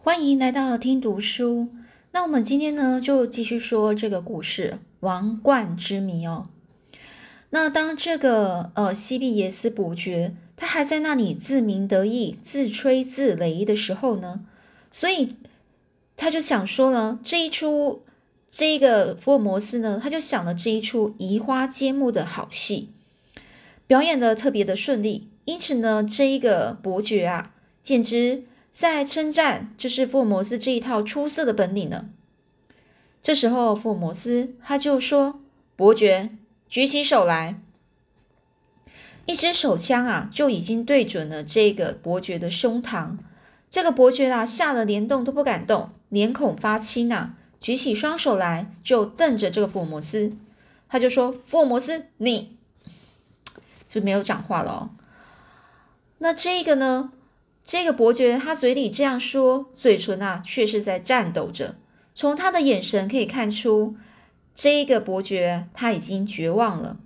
欢迎来到听读书。那我们今天呢，就继续说这个故事《王冠之谜》哦。那当这个呃西比耶斯伯爵他还在那里自鸣得意、自吹自擂的时候呢，所以他就想说了这一出这一个福尔摩斯呢，他就想了这一出移花接木的好戏，表演的特别的顺利。因此呢，这一个伯爵啊，简直在称赞就是福尔摩斯这一套出色的本领呢。这时候，福尔摩斯他就说：“伯爵，举起手来。”一支手枪啊，就已经对准了这个伯爵的胸膛。这个伯爵啊，吓得连动都不敢动，脸孔发青啊，举起双手来就瞪着这个福尔摩斯。他就说：“福尔摩斯，你就没有讲话了哦。”那这个呢？这个伯爵他嘴里这样说，嘴唇啊却是在颤抖着。从他的眼神可以看出，这个伯爵他已经绝望了。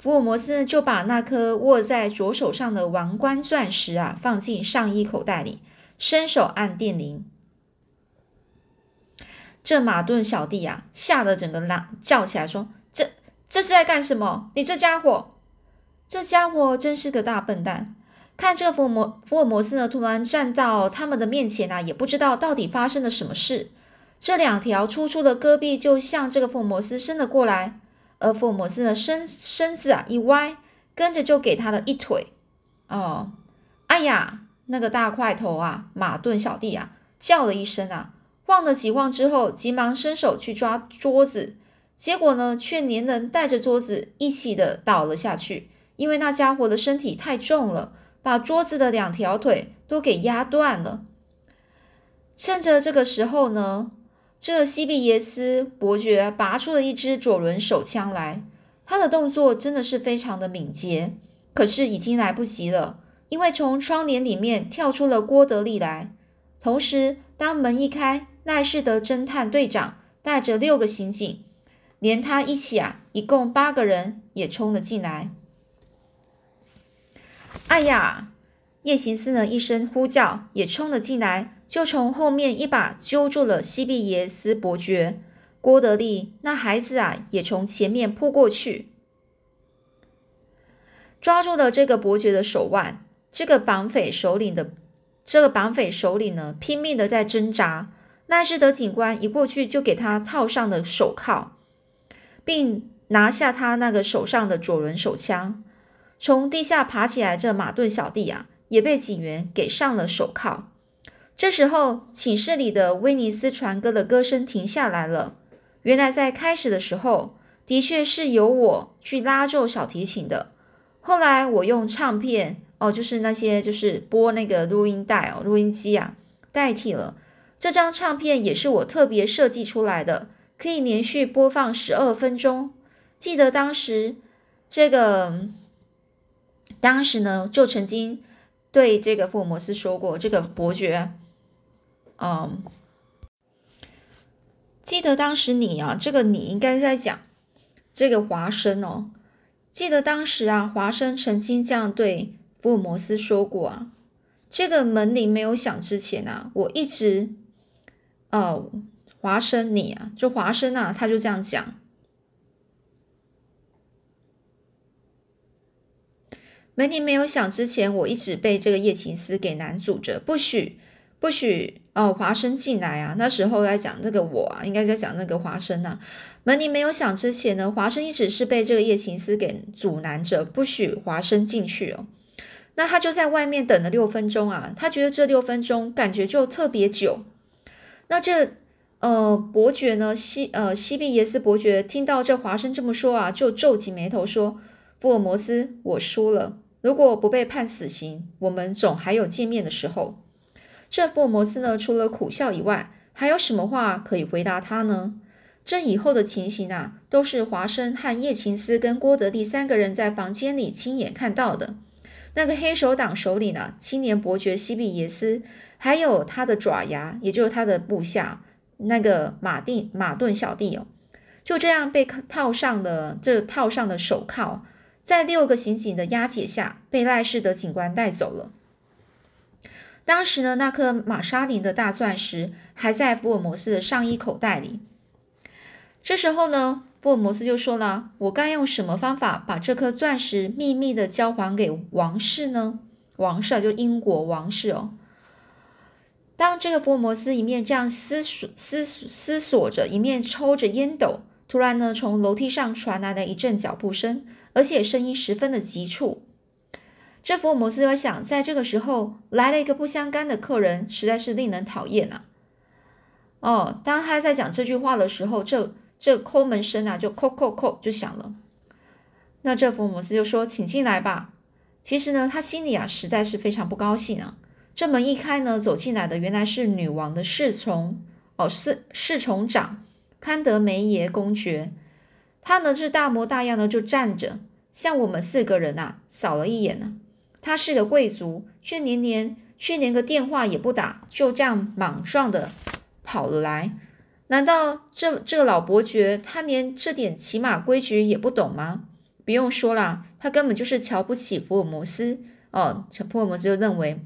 福尔摩斯就把那颗握在左手上的王冠钻石啊放进上衣口袋里，伸手按电铃。这马顿小弟啊，吓得整个狼叫起来说：“这这是在干什么？你这家伙，这家伙真是个大笨蛋！”看这个福尔摩福尔摩斯呢，突然站到他们的面前啊，也不知道到底发生了什么事。这两条粗粗的戈壁就向这个福尔摩斯伸了过来，而福尔摩斯的身身子啊一歪，跟着就给他了一腿。哦，哎呀，那个大块头啊，马顿小弟啊，叫了一声啊，晃了几晃之后，急忙伸手去抓桌子，结果呢，却连人带着桌子一起的倒了下去，因为那家伙的身体太重了。把桌子的两条腿都给压断了。趁着这个时候呢，这西比耶斯伯爵拔出了一支左轮手枪来。他的动作真的是非常的敏捷，可是已经来不及了，因为从窗帘里面跳出了郭德利来。同时，当门一开，奈士德侦探队长带着六个刑警，连他一起啊，一共八个人也冲了进来。哎呀！夜行思呢一声呼叫，也冲了进来，就从后面一把揪住了西比耶斯伯爵。郭德利那孩子啊，也从前面扑过去，抓住了这个伯爵的手腕。这个绑匪首领的这个绑匪首领呢，拼命的在挣扎。奈斯德警官一过去，就给他套上了手铐，并拿下他那个手上的左轮手枪。从地下爬起来，这马顿小弟啊，也被警员给上了手铐。这时候，寝室里的威尼斯船歌的歌声停下来了。原来，在开始的时候，的确是由我去拉奏小提琴的。后来，我用唱片哦，就是那些就是播那个录音带哦，录音机啊，代替了。这张唱片也是我特别设计出来的，可以连续播放十二分钟。记得当时这个。当时呢，就曾经对这个福尔摩斯说过：“这个伯爵，嗯，记得当时你啊，这个你应该在讲这个华生哦。记得当时啊，华生曾经这样对福尔摩斯说过啊。这个门铃没有响之前啊，我一直，哦，华生你啊，就华生啊，他就这样讲。”门铃没有响之前，我一直被这个叶琴斯给拦阻着，不许不许哦，华生进来啊！那时候在讲那个我啊，应该在讲那个华生啊。门铃没有响之前呢，华生一直是被这个叶琴斯给阻拦着，不许华生进去哦。那他就在外面等了六分钟啊，他觉得这六分钟感觉就特别久。那这呃伯爵呢，西呃西庇耶斯伯爵听到这华生这么说啊，就皱起眉头说：“福尔摩斯，我输了。”如果不被判死刑，我们总还有见面的时候。这福尔摩斯呢，除了苦笑以外，还有什么话可以回答他呢？这以后的情形啊，都是华生和叶琴斯跟郭德利三个人在房间里亲眼看到的。那个黑手党首领呢，青年伯爵西比耶斯，还有他的爪牙，也就是他的部下那个马丁马顿小弟哦，就这样被套上了这套上的手铐。在六个刑警的押解下，被赖氏的警官带走了。当时呢，那颗玛莎琳的大钻石还在福尔摩斯的上衣口袋里。这时候呢，福尔摩斯就说了：“我该用什么方法把这颗钻石秘密的交还给王室呢？王室啊就英国王室哦。”当这个福尔摩斯一面这样思索、思思索着，一面抽着烟斗，突然呢，从楼梯上传来了一阵脚步声，而且声音十分的急促。这福尔摩斯就想，在这个时候来了一个不相干的客人，实在是令人讨厌啊！哦，当他在讲这句话的时候，这这抠门声啊，就叩叩叩就响了。那这福尔摩斯就说：“请进来吧。”其实呢，他心里啊，实在是非常不高兴啊。这门一开呢，走进来的原来是女王的侍从哦，侍侍从长康德梅耶公爵。他呢是大模大样的就站着，向我们四个人啊扫了一眼呢。他是个贵族，却连连却连个电话也不打，就这样莽撞的跑了来。难道这这个老伯爵他连这点起码规矩也不懂吗？不用说了，他根本就是瞧不起福尔摩斯哦。福尔摩斯就认为，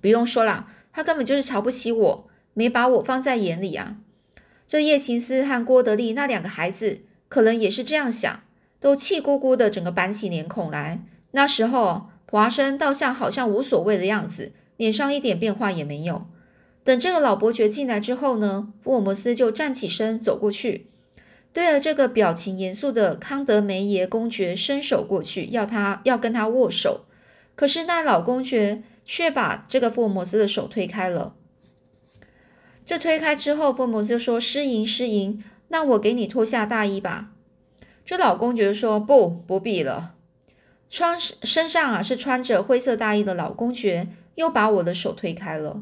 不用说了，他根本就是瞧不起我，没把我放在眼里啊。这叶琴斯和郭德利那两个孩子可能也是这样想，都气鼓鼓的，整个板起脸孔来。那时候。华生倒像好像无所谓的样子，脸上一点变化也没有。等这个老伯爵进来之后呢，福尔摩斯就站起身走过去，对着这个表情严肃的康德梅耶公爵伸手过去，要他要跟他握手。可是那老公爵却把这个福尔摩斯的手推开了。这推开之后，福尔摩斯就说：“失迎，失迎，那我给你脱下大衣吧。”这老公爵说：“不，不必了。”穿身上啊是穿着灰色大衣的老公爵又把我的手推开了，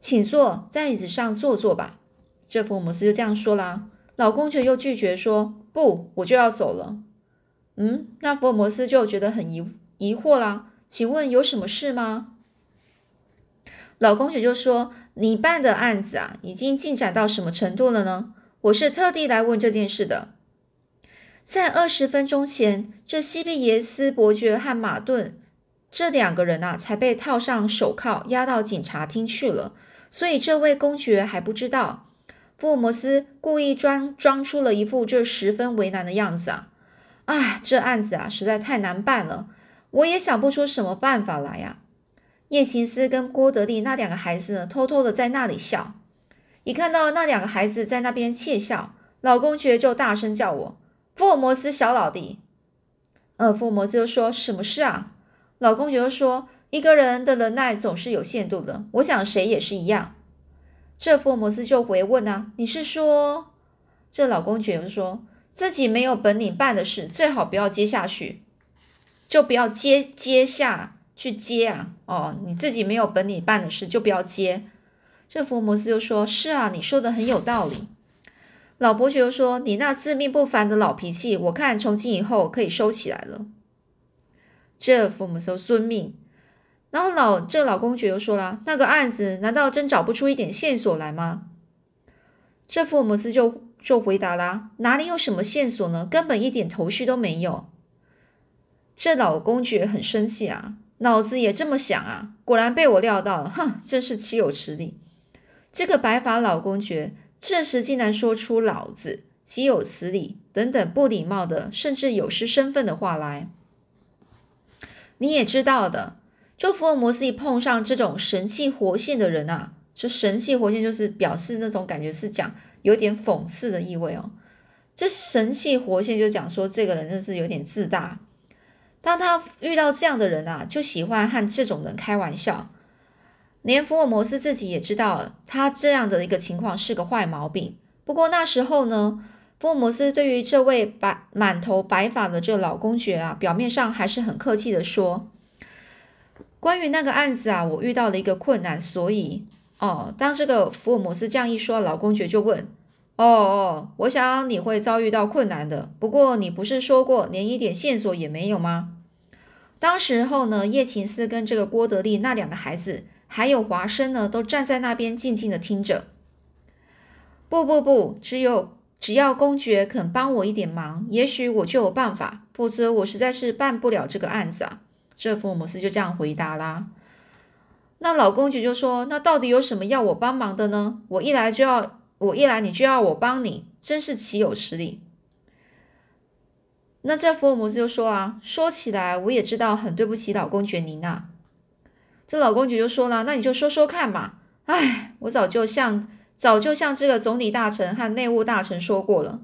请坐在椅子上坐坐吧。这福尔摩斯就这样说啦。老公爵又拒绝说不，我就要走了。嗯，那福尔摩斯就觉得很疑疑惑啦。请问有什么事吗？老公爵就说：“你办的案子啊，已经进展到什么程度了呢？我是特地来问这件事的。”在二十分钟前，这西比耶斯伯爵和马顿这两个人啊，才被套上手铐押到警察厅去了。所以这位公爵还不知道。福尔摩斯故意装装出了一副这十分为难的样子啊！啊，这案子啊，实在太难办了，我也想不出什么办法来呀。叶琴斯跟郭德利那两个孩子呢，偷偷的在那里笑。一看到那两个孩子在那边窃笑，老公爵就大声叫我。福尔摩斯小老弟，呃，福尔摩斯就说：“什么事啊？”老公爵就说：“一个人的忍耐总是有限度的，我想谁也是一样。”这福尔摩斯就回问啊：“你是说？”这老公爵就说：“自己没有本领办的事，最好不要接下去，就不要接接下去接啊！哦，你自己没有本领办的事，就不要接。”这福尔摩斯就说：“是啊，你说的很有道理。”老伯爵又说：“你那自命不凡的老脾气，我看从今以后可以收起来了。”这福摩斯遵命。然后老这老公爵又说了：“那个案子难道真找不出一点线索来吗？”这福摩斯就就回答啦：“哪里有什么线索呢？根本一点头绪都没有。”这老公爵很生气啊，脑子也这么想啊，果然被我料到了，哼，真是岂有此理！这个白发老公爵。这时竟然说出“老子岂有此理”等等不礼貌的，甚至有失身份的话来。你也知道的，就福尔摩斯一碰上这种神气活现的人啊，这神气活现就是表示那种感觉是讲有点讽刺的意味哦。这神气活现就讲说这个人就是有点自大。当他遇到这样的人啊，就喜欢和这种人开玩笑。连福尔摩斯自己也知道，他这样的一个情况是个坏毛病。不过那时候呢，福尔摩斯对于这位白满头白发的这老公爵啊，表面上还是很客气的说：“关于那个案子啊，我遇到了一个困难，所以哦。”当这个福尔摩斯这样一说，老公爵就问：“哦哦，我想你会遭遇到困难的。不过你不是说过连一点线索也没有吗？”当时候呢，叶琴斯跟这个郭德利那两个孩子。还有华生呢，都站在那边静静的听着。不不不，只有只要公爵肯帮我一点忙，也许我就有办法，否则我实在是办不了这个案子啊。这福尔摩斯就这样回答啦。那老公爵就说：“那到底有什么要我帮忙的呢？我一来就要，我一来你就要我帮你，真是岂有此理！”那这福尔摩斯就说啊：“说起来，我也知道很对不起老公爵您呐。”这老公爵就说了：“那你就说说看嘛。哎，我早就向早就向这个总理大臣和内务大臣说过了，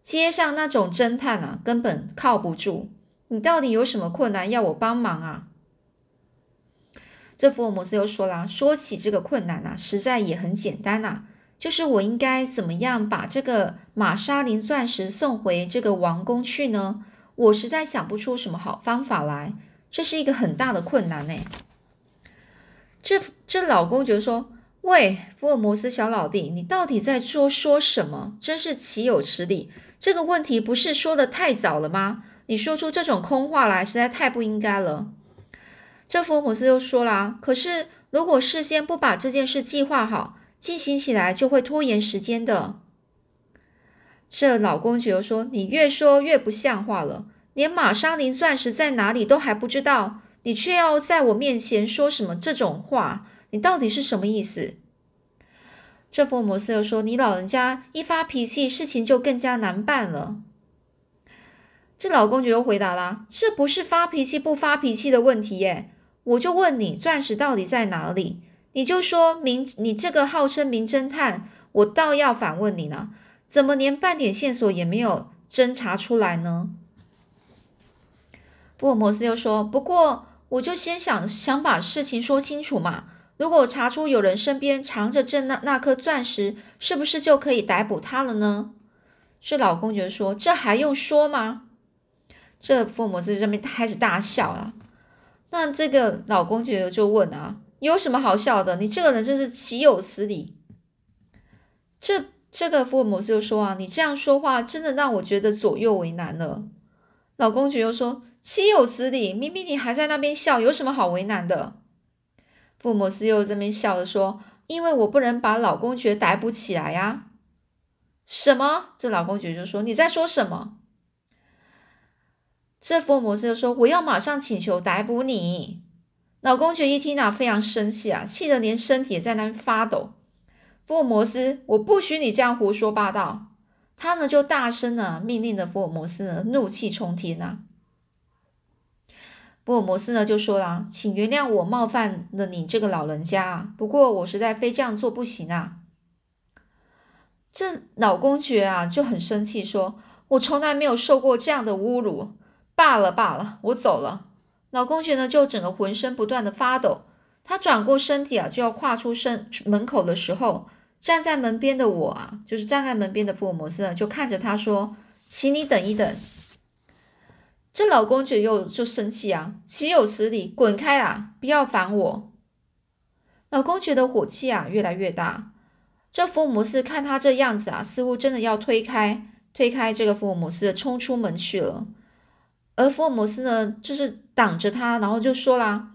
街上那种侦探啊，根本靠不住。你到底有什么困难要我帮忙啊？”这福尔摩斯又说了：“说起这个困难呐，实在也很简单呐，就是我应该怎么样把这个玛莎琳钻石送回这个王宫去呢？我实在想不出什么好方法来，这是一个很大的困难呢。”这这老公爵说：“喂，福尔摩斯小老弟，你到底在说说什么？真是岂有此理！这个问题不是说的太早了吗？你说出这种空话来，实在太不应该了。”这福尔摩斯又说了：“可是，如果事先不把这件事计划好，进行起来就会拖延时间的。”这老公爵又说：“你越说越不像话了，连玛莎琳钻石在哪里都还不知道，你却要在我面前说什么这种话？你到底是什么意思？”这福尔摩斯又说：“你老人家一发脾气，事情就更加难办了。”这老公爵又回答啦：“这不是发脾气不发脾气的问题耶。”我就问你，钻石到底在哪里？你就说明，你这个号称名侦探，我倒要反问你呢，怎么连半点线索也没有侦查出来呢？福尔摩斯又说：“不过，我就先想想把事情说清楚嘛。如果查出有人身边藏着这那那颗钻石，是不是就可以逮捕他了呢？”是老公爵说：“这还用说吗？”这福尔摩斯这边开始大笑了。那这个老公爵就问啊，有什么好笑的？你这个人真是岂有此理！这这个福尔摩斯就说啊，你这样说话真的让我觉得左右为难了。老公爵又说，岂有此理！明明你还在那边笑，有什么好为难的？福尔摩斯又这边笑着说，因为我不能把老公爵逮捕起来呀。什么？这老公爵就说，你在说什么？这福尔摩斯就说：“我要马上请求逮捕你。”老公爵一听啊，非常生气啊，气得连身体也在那边发抖。福尔摩斯，我不许你这样胡说八道！他呢就大声的命令的福尔摩斯呢，怒气冲天呐。福尔摩斯呢就说了：“请原谅我冒犯了你这个老人家，不过我实在非这样做不行啊。”这老公爵啊就很生气，说：“我从来没有受过这样的侮辱。”罢了罢了，我走了。老公爵呢，就整个浑身不断的发抖。他转过身体啊，就要跨出身门口的时候，站在门边的我啊，就是站在门边的福尔摩斯呢，就看着他说：“请你等一等。”这老公爵又就生气啊，岂有此理！滚开啦，不要烦我！老公爵的火气啊越来越大。这福尔摩斯看他这样子啊，似乎真的要推开推开这个福尔摩斯，冲出门去了。而福尔摩斯呢，就是挡着他，然后就说啦：“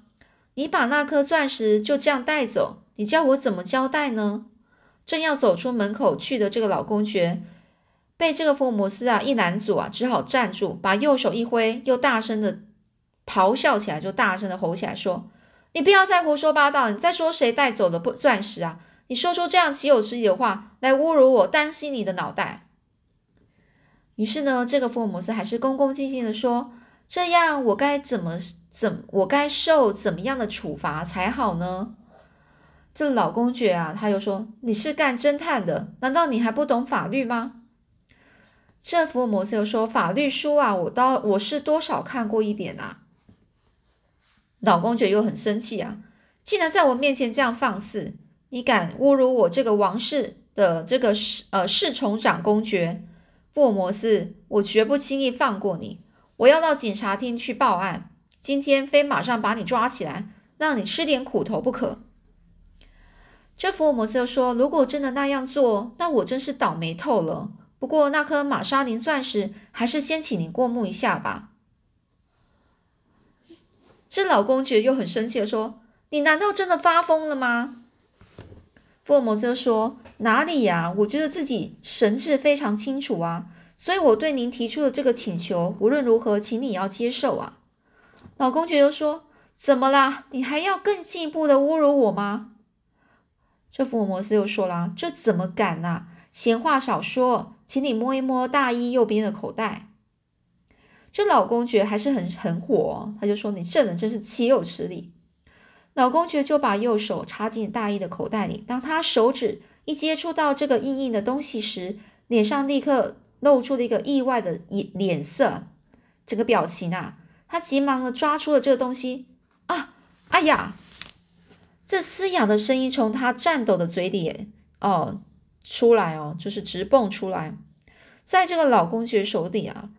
你把那颗钻石就这样带走，你叫我怎么交代呢？”正要走出门口去的这个老公爵，被这个福尔摩斯啊一拦阻啊，只好站住，把右手一挥，又大声的咆哮起来，就大声的吼起来说：“你不要再胡说八道！你在说谁带走了不钻石啊？你说出这样岂有此理的话来侮辱我，担心你的脑袋！”于是呢，这个福尔摩斯还是恭恭敬敬的说：“这样我该怎么怎我该受怎么样的处罚才好呢？”这老公爵啊，他又说：“你是干侦探的，难道你还不懂法律吗？”这福尔摩斯又说：“法律书啊，我倒我是多少看过一点啊。”老公爵又很生气啊，竟然在我面前这样放肆，你敢侮辱我这个王室的这个侍呃侍从长公爵？福尔摩斯，我绝不轻易放过你！我要到警察厅去报案，今天非马上把你抓起来，让你吃点苦头不可。这福尔摩斯说：“如果真的那样做，那我真是倒霉透了。不过那颗玛莎琳钻石，还是先请你过目一下吧。”这老公爵又很生气的说：“你难道真的发疯了吗？”福尔摩斯说：“哪里呀？我觉得自己神志非常清楚啊，所以我对您提出的这个请求，无论如何，请你要接受啊。”老公爵又说：“怎么啦？你还要更进一步的侮辱我吗？这福尔摩斯又说了：“这怎么敢呐？闲话少说，请你摸一摸大衣右边的口袋。”这老公爵还是很很火，他就说：“你这人真是岂有此理！”老公爵就把右手插进大衣的口袋里，当他手指一接触到这个硬硬的东西时，脸上立刻露出了一个意外的脸脸色，这个表情啊，他急忙的抓出了这个东西。啊！哎呀！这嘶哑的声音从他颤抖的嘴里哦出来哦，就是直蹦出来，在这个老公爵手里啊，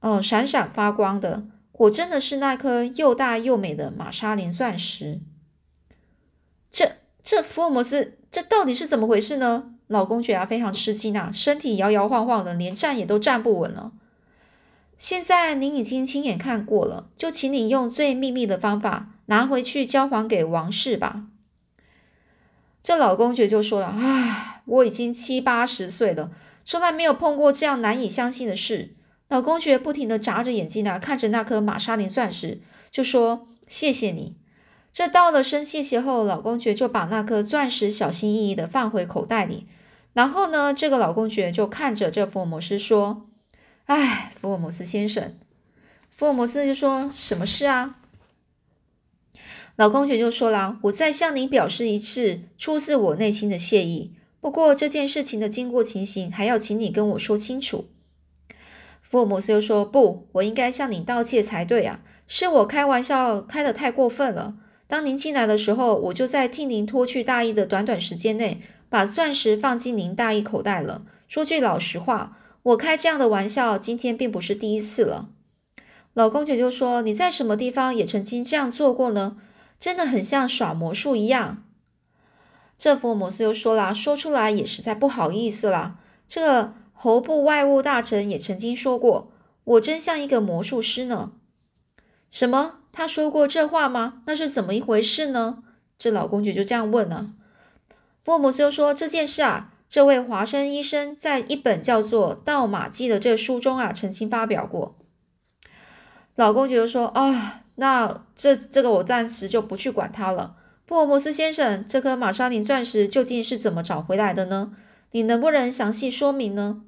哦闪闪发光的，果真的是那颗又大又美的玛莎琳钻石。这这福尔摩斯，这到底是怎么回事呢？老公爵啊非常吃惊啊，身体摇摇晃晃的，连站也都站不稳了。现在您已经亲眼看过了，就请你用最秘密的方法拿回去交还给王室吧。这老公爵就说了：“唉，我已经七八十岁了，从来没有碰过这样难以相信的事。”老公爵不停的眨着眼睛啊，看着那颗玛莎琳钻石，就说：“谢谢你。”这道了声谢谢后，老公爵就把那颗钻石小心翼翼的放回口袋里。然后呢，这个老公爵就看着这福尔摩斯说。哎，福尔摩斯先生，福尔摩斯就说：“什么事啊？”老公爵就说了：“我再向您表示一次出自我内心的谢意。不过这件事情的经过情形，还要请你跟我说清楚。”福尔摩斯又说：“不，我应该向你道歉才对啊！是我开玩笑开的太过分了。当您进来的时候，我就在替您脱去大衣的短短时间内，把钻石放进您大衣口袋了。说句老实话。”我开这样的玩笑，今天并不是第一次了。老公爵就说：“你在什么地方也曾经这样做过呢？真的很像耍魔术一样。”这福尔摩斯又说了：“说出来也实在不好意思啦。这个侯部外务大臣也曾经说过，我真像一个魔术师呢。”什么？他说过这话吗？那是怎么一回事呢？这老公爵就这样问了。福尔摩斯又说：“这件事啊。”这位华生医生在一本叫做《盗马记》的这书中啊，曾经发表过。老公觉得说啊，那这这个我暂时就不去管它了。福尔摩斯先生，这颗玛莎琳钻石究竟是怎么找回来的呢？你能不能详细说明呢？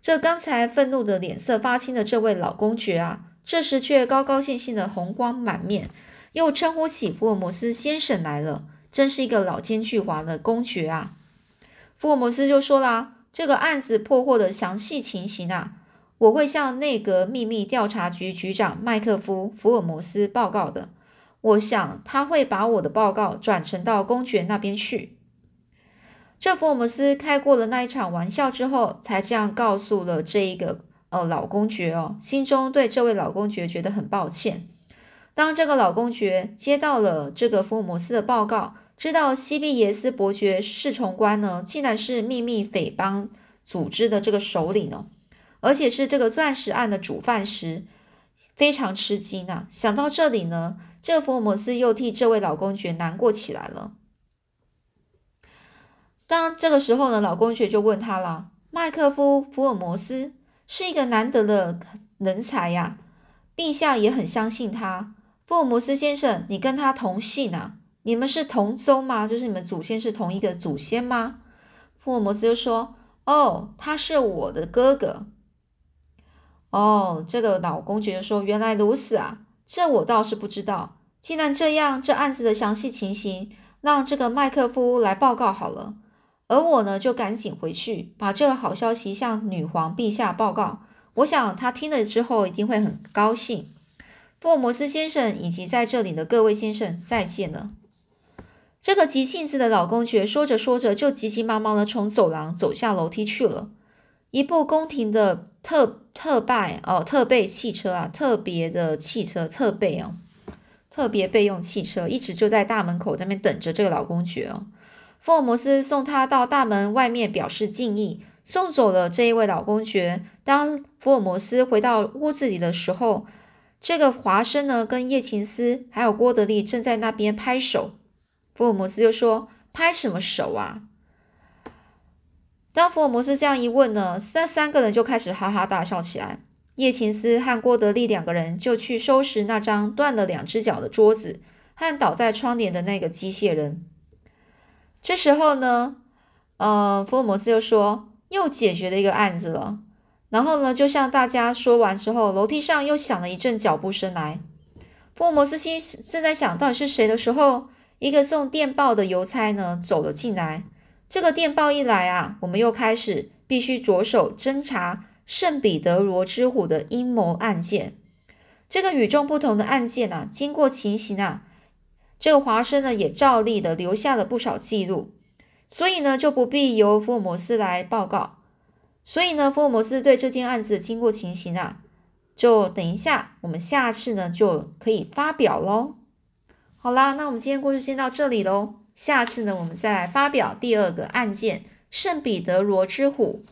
这刚才愤怒的脸色发青的这位老公爵啊，这时却高高兴兴的红光满面，又称呼起福尔摩斯先生来了，真是一个老奸巨猾的公爵啊！福尔摩斯就说啦：“这个案子破获的详细情形啊，我会向内阁秘密调查局局长麦克夫·福尔摩斯报告的。我想他会把我的报告转呈到公爵那边去。”这福尔摩斯开过了那一场玩笑之后，才这样告诉了这一个呃老公爵哦，心中对这位老公爵觉得很抱歉。当这个老公爵接到了这个福尔摩斯的报告。知道西比耶斯伯爵侍从官呢，竟然是秘密匪帮组织的这个首领呢，而且是这个钻石案的主犯时，非常吃惊啊！想到这里呢，这个福尔摩斯又替这位老公爵难过起来了。当这个时候呢，老公爵就问他了：“麦克夫·福尔摩斯是一个难得的人才呀，陛下也很相信他。福尔摩斯先生，你跟他同姓啊？”你们是同宗吗？就是你们祖先是同一个祖先吗？福尔摩斯就说：“哦，他是我的哥哥。”哦，这个老公爵就说：“原来如此啊，这我倒是不知道。既然这样，这案子的详细情形让这个麦克夫来报告好了。而我呢，就赶紧回去把这个好消息向女皇陛下报告。我想他听了之后一定会很高兴。福尔摩斯先生以及在这里的各位先生，再见了。”这个急性子的老公爵说着说着，就急急忙忙的从走廊走下楼梯去了。一部宫廷的特特拜哦特备汽车啊，特别的汽车特备哦，特别备用汽车一直就在大门口那边等着这个老公爵哦。福尔摩斯送他到大门外面表示敬意，送走了这一位老公爵。当福尔摩斯回到屋子里的时候，这个华生呢，跟叶琴斯还有郭德利正在那边拍手。福尔摩斯就说：“拍什么手啊？”当福尔摩斯这样一问呢，那三个人就开始哈哈大笑起来。叶琴斯和郭德利两个人就去收拾那张断了两只脚的桌子和倒在窗帘的那个机械人。这时候呢，呃，福尔摩斯又说又解决了一个案子了。然后呢，就向大家说完之后，楼梯上又响了一阵脚步声来。福尔摩斯心正在想到底是谁的时候，一个送电报的邮差呢走了进来。这个电报一来啊，我们又开始必须着手侦查。圣彼得罗之虎的阴谋案件，这个与众不同的案件啊，经过情形啊，这个华生呢也照例的留下了不少记录，所以呢就不必由福尔摩斯来报告。所以呢，福尔摩斯对这件案子的经过情形啊，就等一下我们下次呢就可以发表喽。好啦，那我们今天故事先到这里喽，下次呢我们再来发表第二个案件——圣彼得罗之虎。